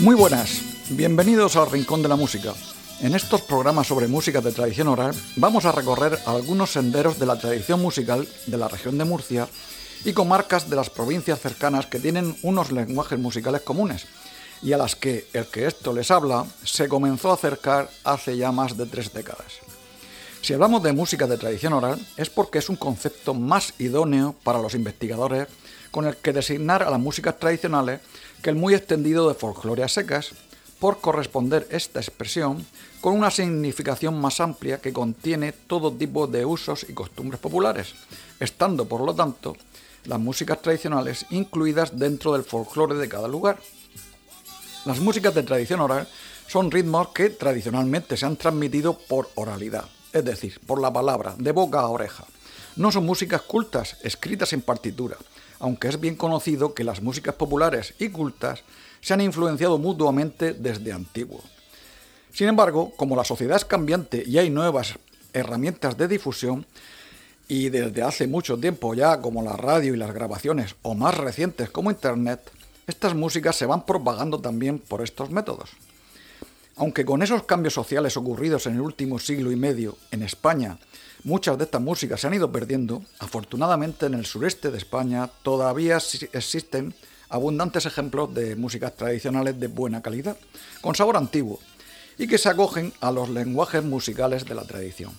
Muy buenas, bienvenidos al Rincón de la Música. En estos programas sobre música de tradición oral vamos a recorrer algunos senderos de la tradición musical de la región de Murcia y comarcas de las provincias cercanas que tienen unos lenguajes musicales comunes y a las que el que esto les habla se comenzó a acercar hace ya más de tres décadas. Si hablamos de música de tradición oral es porque es un concepto más idóneo para los investigadores con el que designar a las músicas tradicionales que el muy extendido de folclore secas, por corresponder esta expresión con una significación más amplia que contiene todo tipo de usos y costumbres populares, estando por lo tanto las músicas tradicionales incluidas dentro del folclore de cada lugar. Las músicas de tradición oral son ritmos que tradicionalmente se han transmitido por oralidad, es decir, por la palabra, de boca a oreja. No son músicas cultas, escritas en partitura, aunque es bien conocido que las músicas populares y cultas se han influenciado mutuamente desde antiguo. Sin embargo, como la sociedad es cambiante y hay nuevas herramientas de difusión, y desde hace mucho tiempo ya como la radio y las grabaciones, o más recientes como Internet, estas músicas se van propagando también por estos métodos. Aunque con esos cambios sociales ocurridos en el último siglo y medio en España Muchas de estas músicas se han ido perdiendo. Afortunadamente en el sureste de España todavía existen abundantes ejemplos de músicas tradicionales de buena calidad, con sabor antiguo, y que se acogen a los lenguajes musicales de la tradición.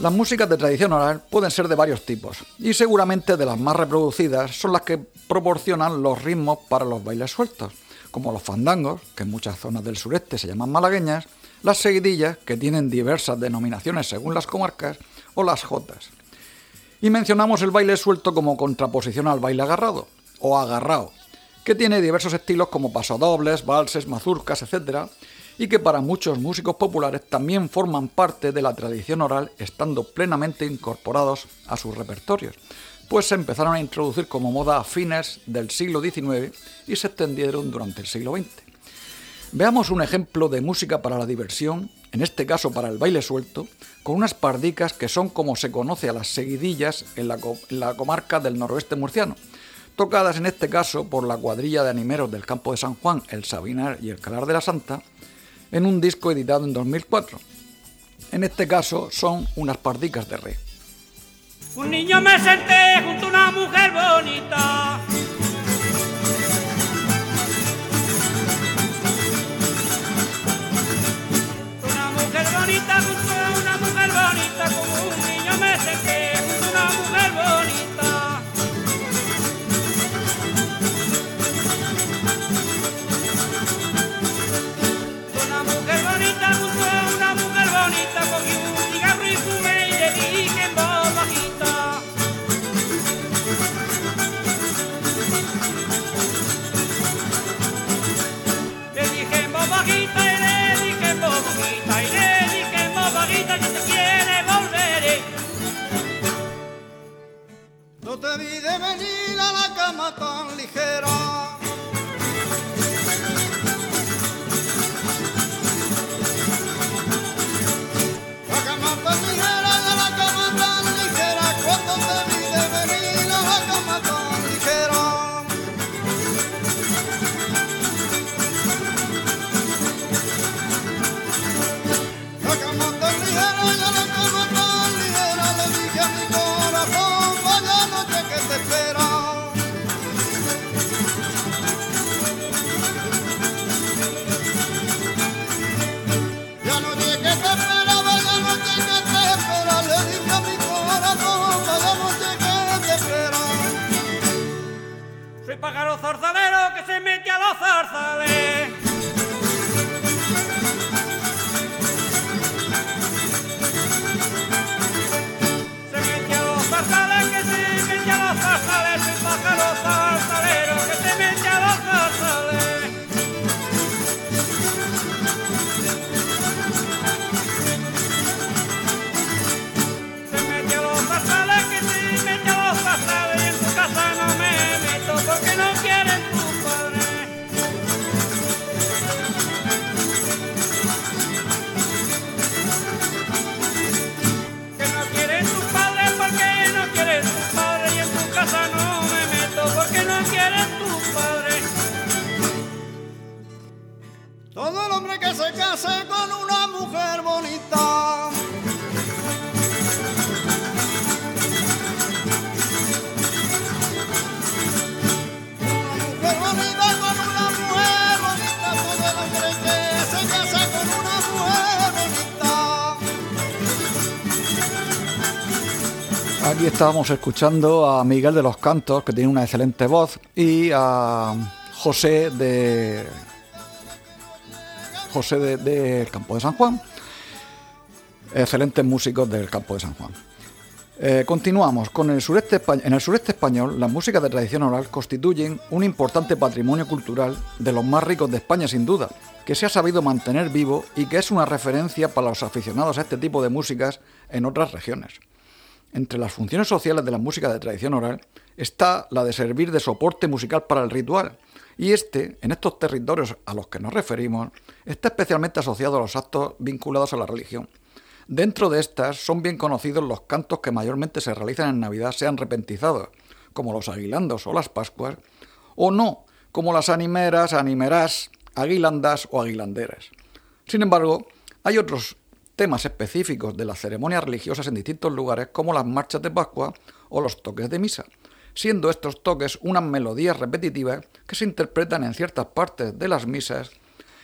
Las músicas de tradición oral pueden ser de varios tipos, y seguramente de las más reproducidas son las que proporcionan los ritmos para los bailes sueltos, como los fandangos, que en muchas zonas del sureste se llaman malagueñas, las seguidillas, que tienen diversas denominaciones según las comarcas, o las jotas. Y mencionamos el baile suelto como contraposición al baile agarrado, o agarrado, que tiene diversos estilos como pasodobles, valses, mazurcas, etc., y que para muchos músicos populares también forman parte de la tradición oral estando plenamente incorporados a sus repertorios, pues se empezaron a introducir como moda a fines del siglo XIX y se extendieron durante el siglo XX. Veamos un ejemplo de música para la diversión, en este caso para el baile suelto, con unas pardicas que son como se conoce a las seguidillas en la, comarca del noroeste murciano, tocadas en este caso por la cuadrilla de animeros del campo de San Juan, el Sabinar y el Calar de la Santa, en un disco editado en 2004. En este caso son unas pardicas de re. Un niño me senté junto a una mujer bonita zarzalero que se mete a los zarzales. Todo el hombre que se casa con una mujer bonita. Aquí estábamos escuchando a Miguel de los Cantos, que tiene una excelente voz, y a José de. José del de, Campo de San Juan. Excelentes músicos del Campo de San Juan. Eh, continuamos. Con el sureste, en el sureste español, las músicas de tradición oral constituyen un importante patrimonio cultural de los más ricos de España, sin duda, que se ha sabido mantener vivo y que es una referencia para los aficionados a este tipo de músicas en otras regiones. Entre las funciones sociales de la música de tradición oral está la de servir de soporte musical para el ritual, y este, en estos territorios a los que nos referimos, está especialmente asociado a los actos vinculados a la religión. Dentro de estas son bien conocidos los cantos que mayormente se realizan en Navidad, sean repentizados, como los aguilandos o las Pascuas, o no, como las animeras, animerás, aguilandas o aguilanderas. Sin embargo, hay otros temas específicos de las ceremonias religiosas en distintos lugares, como las marchas de Pascua o los toques de misa, siendo estos toques unas melodías repetitivas que se interpretan en ciertas partes de las misas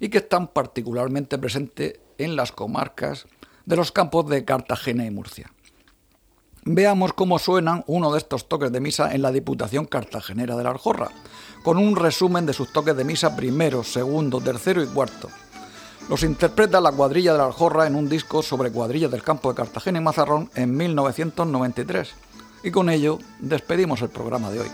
y que están particularmente presentes en las comarcas de los campos de Cartagena y Murcia. Veamos cómo suenan uno de estos toques de misa en la Diputación Cartagenera de la Aljorra, con un resumen de sus toques de misa primero, segundo, tercero y cuarto. Los interpreta la cuadrilla de la Aljorra en un disco sobre cuadrillas del campo de Cartagena y Mazarrón en 1993. Y con ello despedimos el programa de hoy.